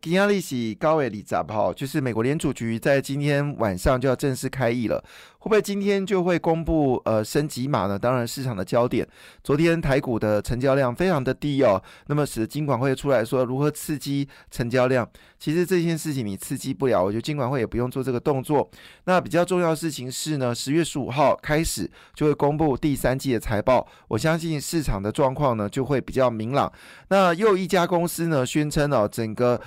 今天利息高位里涨哈，就是美国联储局在今天晚上就要正式开议了，会不会今天就会公布呃升级码呢？当然市场的焦点，昨天台股的成交量非常的低哦，那么使得金管会出来说如何刺激成交量，其实这件事情你刺激不了，我觉得金管会也不用做这个动作。那比较重要的事情是呢，十月十五号开始就会公布第三季的财报，我相信市场的状况呢就会比较明朗。那又一家公司呢宣称哦，整个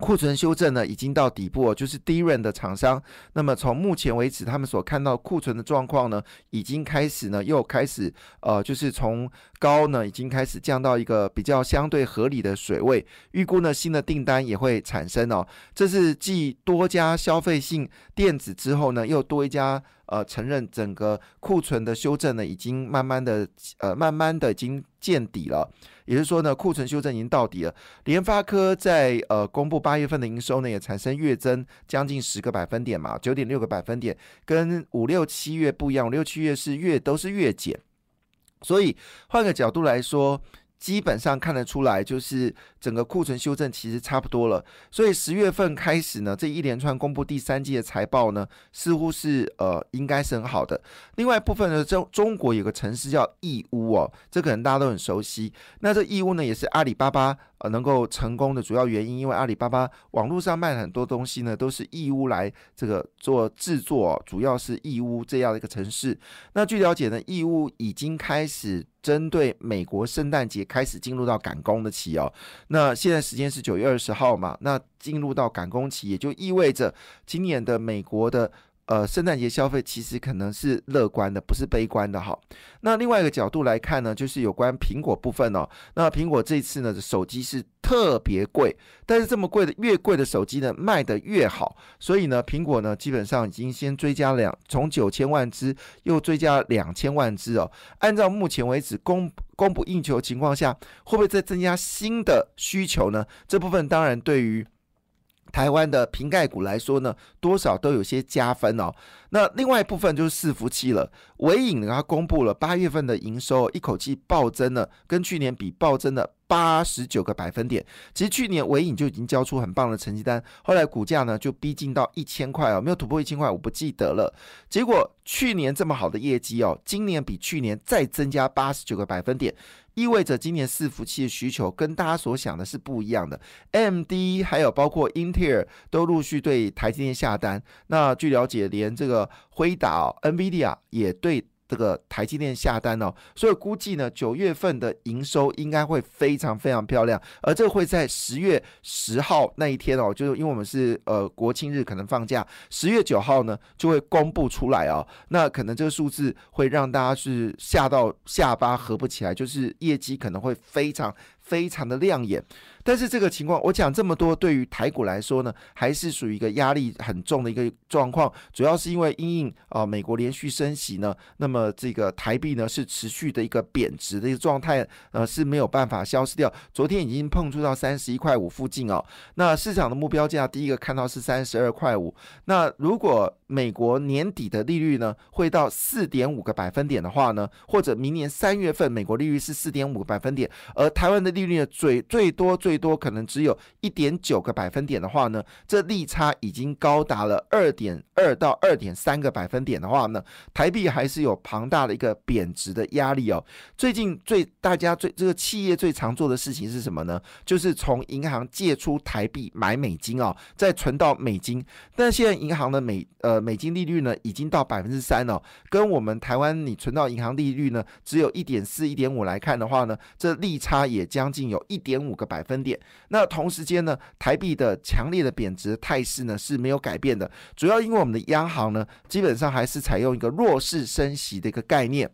库存修正呢，已经到底部哦，就是低润的厂商。那么从目前为止，他们所看到库存的状况呢，已经开始呢，又开始呃，就是从高呢，已经开始降到一个比较相对合理的水位。预估呢，新的订单也会产生哦。这是继多家消费性电子之后呢，又多一家呃承认整个库存的修正呢，已经慢慢的呃，慢慢的已经见底了。也就是说呢，库存修正已经到底了。联发科在呃公布八月份的营收呢，也产生月增将近十个百分点嘛，九点六个百分点，跟五六七月不一样，五六七月是月都是月减，所以换个角度来说。基本上看得出来，就是整个库存修正其实差不多了。所以十月份开始呢，这一连串公布第三季的财报呢，似乎是呃应该是很好的。另外一部分呢，中中国有个城市叫义乌哦，这可能大家都很熟悉。那这义乌呢，也是阿里巴巴呃能够成功的主要原因，因为阿里巴巴网络上卖很多东西呢，都是义乌来这个做制作，主要是义乌这样的一个城市。那据了解呢，义乌已经开始。针对美国圣诞节开始进入到赶工的期哦，那现在时间是九月二十号嘛，那进入到赶工期，也就意味着今年的美国的。呃，圣诞节消费其实可能是乐观的，不是悲观的哈。那另外一个角度来看呢，就是有关苹果部分哦。那苹果这次呢，手机是特别贵，但是这么贵的越贵的手机呢，卖的越好。所以呢，苹果呢，基本上已经先追加两，从九千万只又追加两千万只哦。按照目前为止供供不应求情况下，会不会再增加新的需求呢？这部分当然对于。台湾的瓶盖股来说呢，多少都有些加分哦。那另外一部分就是伺服器了。伟影呢，它公布了八月份的营收，一口气暴增了，跟去年比暴增了八十九个百分点。其实去年伟影就已经交出很棒的成绩单，后来股价呢就逼近到一千块哦，没有突破一千块，我不记得了。结果去年这么好的业绩哦，今年比去年再增加八十九个百分点。意味着今年伺服器的需求跟大家所想的是不一样的。AMD 还有包括英特尔都陆续对台积电下单。那据了解，连这个辉达、NVIDIA 也对。这个台积电下单哦，所以估计呢，九月份的营收应该会非常非常漂亮，而这个会在十月十号那一天哦，就是因为我们是呃国庆日可能放假，十月九号呢就会公布出来哦，那可能这个数字会让大家是吓到下巴合不起来，就是业绩可能会非常非常的亮眼。但是这个情况，我讲这么多，对于台股来说呢，还是属于一个压力很重的一个状况。主要是因为因应啊，美国连续升息呢，那么这个台币呢是持续的一个贬值的一个状态，呃是没有办法消失掉。昨天已经碰触到三十一块五附近哦。那市场的目标价，第一个看到是三十二块五。那如果美国年底的利率呢会到四点五个百分点的话呢，或者明年三月份美国利率是四点五个百分点，而台湾的利率呢最最多最多可能只有一点九个百分点的话呢，这利差已经高达了二点二到二点三个百分点的话呢，台币还是有庞大的一个贬值的压力哦。最近最大家最这个企业最常做的事情是什么呢？就是从银行借出台币买美金哦，再存到美金。但现在银行的美呃美金利率呢，已经到百分之三了，跟我们台湾你存到银行利率呢，只有一点四、一点五来看的话呢，这利差也将近有一点五个百分。点，那同时间呢，台币的强烈的贬值态势呢是没有改变的，主要因为我们的央行呢基本上还是采用一个弱势升息的一个概念。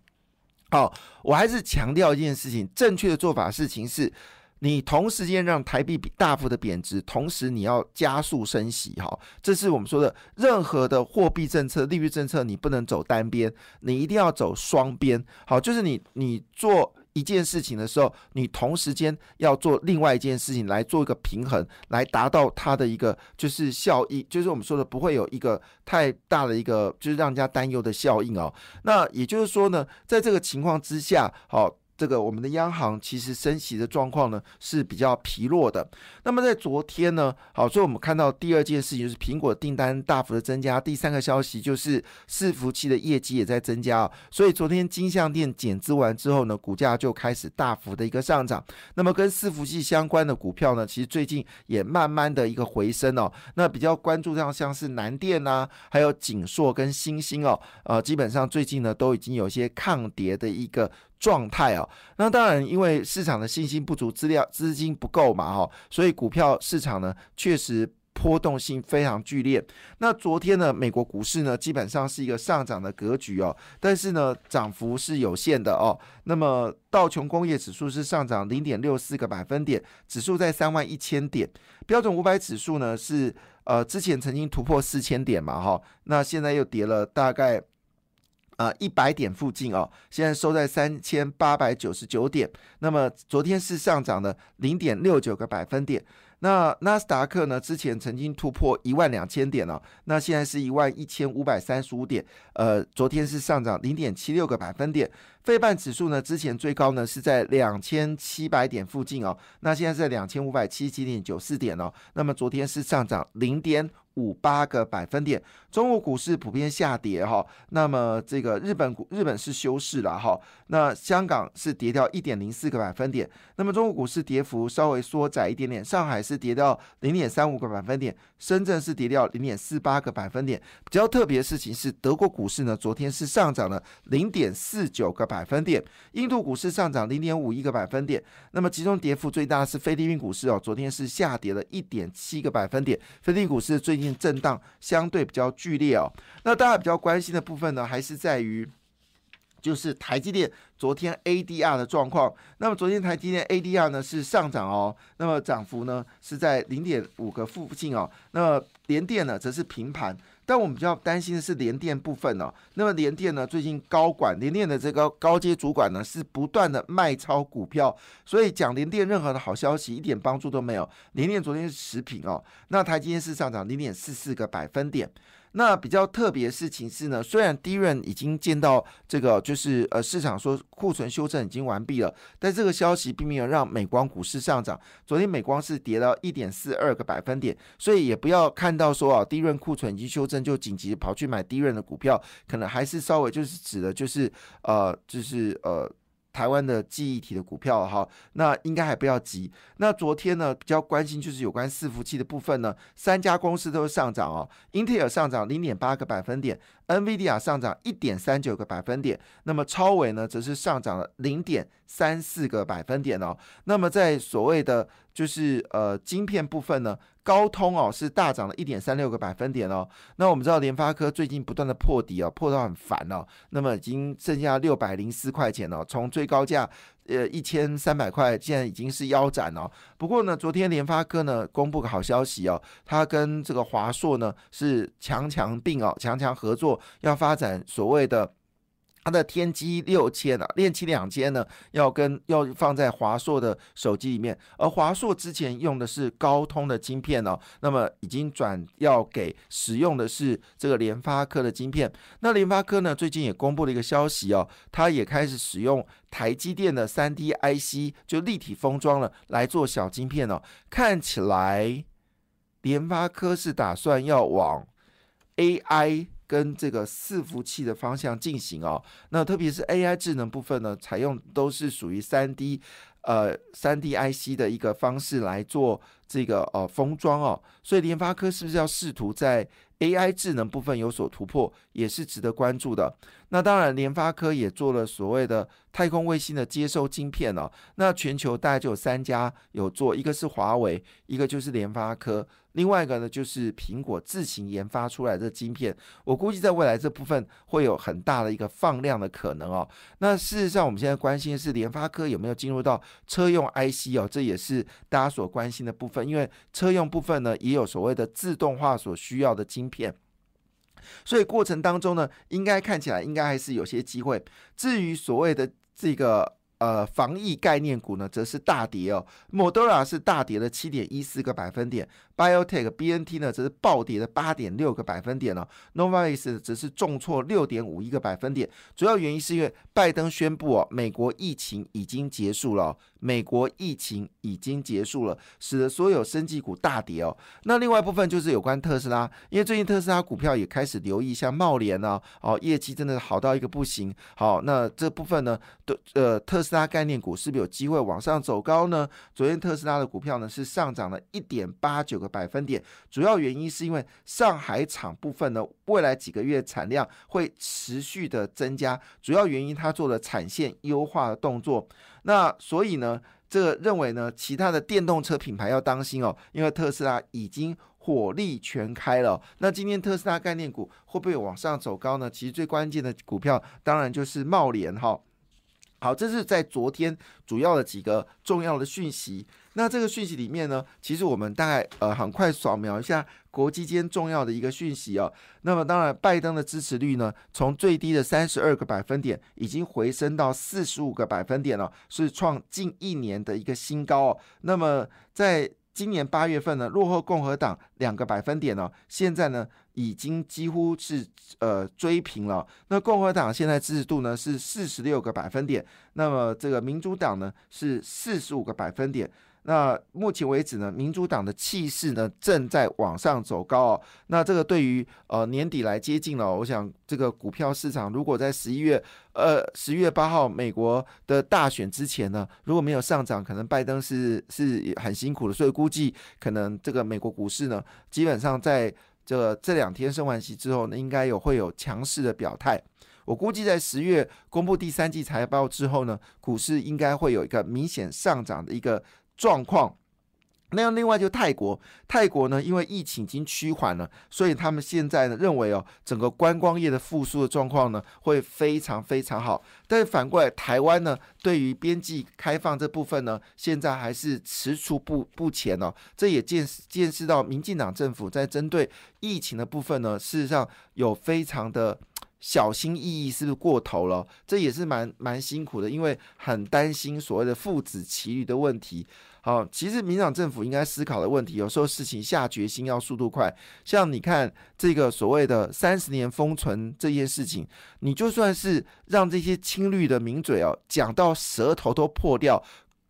好，我还是强调一件事情，正确的做法事情是，你同时间让台币大幅的贬值，同时你要加速升息。哈，这是我们说的，任何的货币政策、利率政策，你不能走单边，你一定要走双边。好，就是你你做。一件事情的时候，你同时间要做另外一件事情来做一个平衡，来达到它的一个就是效益，就是我们说的不会有一个太大的一个就是让人家担忧的效应哦。那也就是说呢，在这个情况之下，好。这个我们的央行其实升息的状况呢是比较疲弱的。那么在昨天呢，好，所以我们看到第二件事情就是苹果订单大幅的增加。第三个消息就是伺服器的业绩也在增加。所以昨天金相店减资完之后呢，股价就开始大幅的一个上涨。那么跟伺服器相关的股票呢，其实最近也慢慢的一个回升哦。那比较关注像像是南电呐，还有景硕跟星星哦，呃，基本上最近呢都已经有一些抗跌的一个。状态哦，那当然，因为市场的信心不足，资料资金不够嘛，哈，所以股票市场呢确实波动性非常剧烈。那昨天呢，美国股市呢基本上是一个上涨的格局哦，但是呢涨幅是有限的哦。那么道琼工业指数是上涨零点六四个百分点，指数在三万一千点。标准五百指数呢是呃之前曾经突破四千点嘛，哈，那现在又跌了大概。啊，一百点附近哦，现在收在三千八百九十九点。那么昨天是上涨了零点六九个百分点。那纳斯达克呢？之前曾经突破一万两千点了，那现在是一万一千五百三十五点。呃，昨天是上涨零点七六个百分点。费半指数呢，之前最高呢是在两千七百点附近哦，那现在是两千五百七十七点九四点哦。那么昨天是上涨零点五八个百分点。中国股市普遍下跌哈。那么这个日本股日本是休市了哈。那香港是跌掉一点零四个百分点。那么中国股市跌幅稍微缩窄一点点。上海。是跌掉零点三五个百分点，深圳是跌掉零点四八个百分点。比较特别的事情是，德国股市呢，昨天是上涨了零点四九个百百分点，印度股市上涨零点五一个百分点。那么，其中跌幅最大是菲律宾股市哦，昨天是下跌了一点七个百分点。菲律宾股市最近震荡相对比较剧烈哦。那大家比较关心的部分呢，还是在于。就是台积电昨天 ADR 的状况，那么昨天台积电 ADR 呢是上涨哦，那么涨幅呢是在零点五个附近哦，那么联电呢则是平盘，但我们比较担心的是联电部分哦，那么联电呢最近高管联电的这个高阶主管呢是不断的卖超股票，所以讲联电任何的好消息一点帮助都没有，联电昨天是持平哦，那台积电是上涨零点四四个百分点。那比较特别的事情是呢，虽然低润已经见到这个，就是呃市场说库存修正已经完毕了，但这个消息并没有让美光股市上涨。昨天美光是跌到一点四二个百分点，所以也不要看到说啊低润库存已经修正就紧急跑去买低润的股票，可能还是稍微就是指的就是呃就是呃。台湾的记忆体的股票哈，那应该还不要急。那昨天呢，比较关心就是有关伺服器的部分呢，三家公司都是上涨哦。英特尔上涨零点八个百分点，NVIDIA 上涨一点三九个百分点，那么超伟呢，则是上涨了零点三四个百分点哦。那么在所谓的就是呃晶片部分呢。高通哦是大涨了一点三六个百分点哦，那我们知道联发科最近不断的破底哦，破到很烦哦，那么已经剩下六百零四块钱了，从最高价呃一千三百块，现在已经是腰斩了。不过呢，昨天联发科呢公布个好消息哦，它跟这个华硕呢是强强并哦，强强合作，要发展所谓的。它的天玑六千啊，练七两千呢，要跟要放在华硕的手机里面，而华硕之前用的是高通的晶片哦，那么已经转要给使用的是这个联发科的晶片。那联发科呢，最近也公布了一个消息哦，它也开始使用台积电的三 D IC，就立体封装了来做小晶片哦。看起来联发科是打算要往 AI。跟这个伺服器的方向进行哦，那特别是 AI 智能部分呢，采用都是属于三 D，呃，三 D IC 的一个方式来做这个呃封装哦，所以联发科是不是要试图在 AI 智能部分有所突破，也是值得关注的。那当然，联发科也做了所谓的太空卫星的接收晶片哦，那全球大概就有三家有做，一个是华为，一个就是联发科。另外一个呢，就是苹果自行研发出来的晶片，我估计在未来这部分会有很大的一个放量的可能哦。那事实上，我们现在关心的是联发科有没有进入到车用 IC 哦，这也是大家所关心的部分，因为车用部分呢也有所谓的自动化所需要的晶片，所以过程当中呢，应该看起来应该还是有些机会。至于所谓的这个。呃，防疫概念股呢，则是大跌哦。Modera 是大跌了七点一四个百分点，Biotech BNT 呢则是暴跌了八点六个百分点哦。Novavax 则是重挫六点五一个百分点。主要原因是因为拜登宣布哦，美国疫情已经结束了，美国疫情已经结束了，使得所有生技股大跌哦。那另外一部分就是有关特斯拉，因为最近特斯拉股票也开始留意像茂联呢，哦，业绩真的好到一个不行。好，那这部分呢，都呃。特斯拉概念股是不是有机会往上走高呢？昨天特斯拉的股票呢是上涨了一点八九个百分点，主要原因是因为上海厂部分呢未来几个月产量会持续的增加，主要原因它做了产线优化的动作。那所以呢，这个认为呢，其他的电动车品牌要当心哦，因为特斯拉已经火力全开了。那今天特斯拉概念股会不会往上走高呢？其实最关键的股票当然就是茂联哈。好，这是在昨天主要的几个重要的讯息。那这个讯息里面呢，其实我们大概呃很快扫描一下国际间重要的一个讯息哦。那么当然，拜登的支持率呢，从最低的三十二个百分点，已经回升到四十五个百分点了，是创近一年的一个新高哦。那么在今年八月份呢，落后共和党两个百分点哦，现在呢已经几乎是呃追平了。那共和党现在支持度呢是四十六个百分点，那么这个民主党呢是四十五个百分点。那目前为止呢，民主党的气势呢正在往上走高哦。那这个对于呃年底来接近了，我想这个股票市场如果在十一月呃十月八号美国的大选之前呢，如果没有上涨，可能拜登是是很辛苦的。所以估计可能这个美国股市呢，基本上在这这两天升完息之后呢，应该有会有强势的表态。我估计在十月公布第三季财报之后呢，股市应该会有一个明显上涨的一个。状况，那样另外就泰国，泰国呢，因为疫情已经趋缓了，所以他们现在呢认为哦，整个观光业的复苏的状况呢会非常非常好。但是反过来，台湾呢对于边际开放这部分呢，现在还是踟蹰不不前哦。这也见识见识到民进党政府在针对疫情的部分呢，事实上有非常的。小心翼翼是不是过头了？这也是蛮蛮辛苦的，因为很担心所谓的父子骑驴的问题。好，其实民党政府应该思考的问题，有时候事情下决心要速度快。像你看这个所谓的三十年封存这件事情，你就算是让这些青绿的名嘴哦讲到舌头都破掉，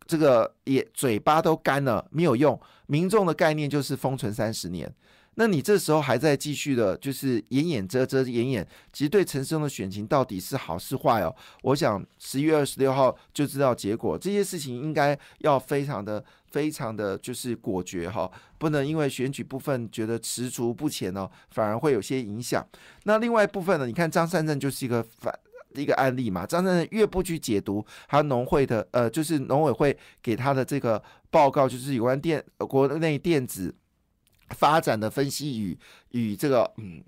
这个也嘴巴都干了，没有用。民众的概念就是封存三十年。那你这时候还在继续的，就是掩掩遮遮掩掩，其实对陈世忠的选情到底是好是坏哦？我想十一月二十六号就知道结果。这些事情应该要非常的、非常的就是果决哈，不能因为选举部分觉得踟蹰不前哦，反而会有些影响。那另外一部分呢？你看张善政就是一个反一个案例嘛。张善政越不去解读他农会的呃，就是农委会给他的这个报告，就是有关电国内电子。发展的分析与与这个嗯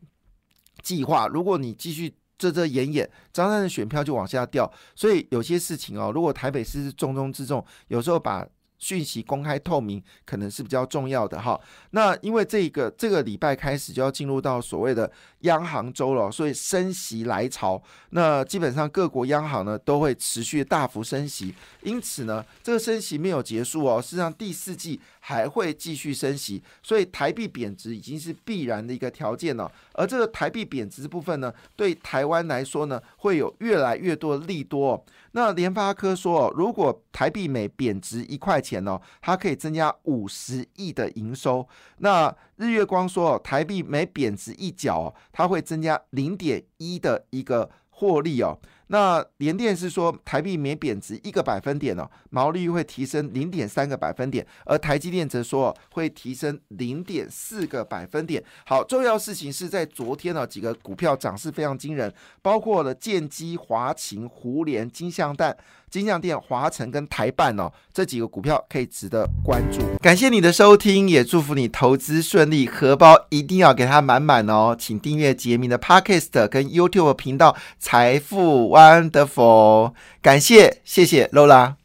计划，如果你继续遮遮掩掩，张三的选票就往下掉。所以有些事情哦，如果台北市是重中之重，有时候把。讯息公开透明可能是比较重要的哈。那因为这个这个礼拜开始就要进入到所谓的央行周了，所以升息来潮。那基本上各国央行呢都会持续大幅升息，因此呢这个升息没有结束哦，事实上第四季还会继续升息，所以台币贬值已经是必然的一个条件了。而这个台币贬值部分呢，对台湾来说呢会有越来越多的利多。那联发科说，如果台币每贬值一块钱哦，它可以增加五十亿的营收。那日月光说，台币每贬值一角哦，它会增加零点一的一个获利哦。那联电是说，台币每贬值一个百分点哦，毛利率会提升零点三个百分点，而台积电则说会提升零点四个百分点。好，重要事情是在昨天呢，几个股票涨势非常惊人，包括了建机、华勤、胡联、金像蛋。金像店、华晨跟台办哦，这几个股票可以值得关注。感谢你的收听，也祝福你投资顺利，荷包一定要给它满满哦。请订阅杰明的 Podcast 跟 YouTube 频道财富 Wonderful。感谢，谢谢 Lola。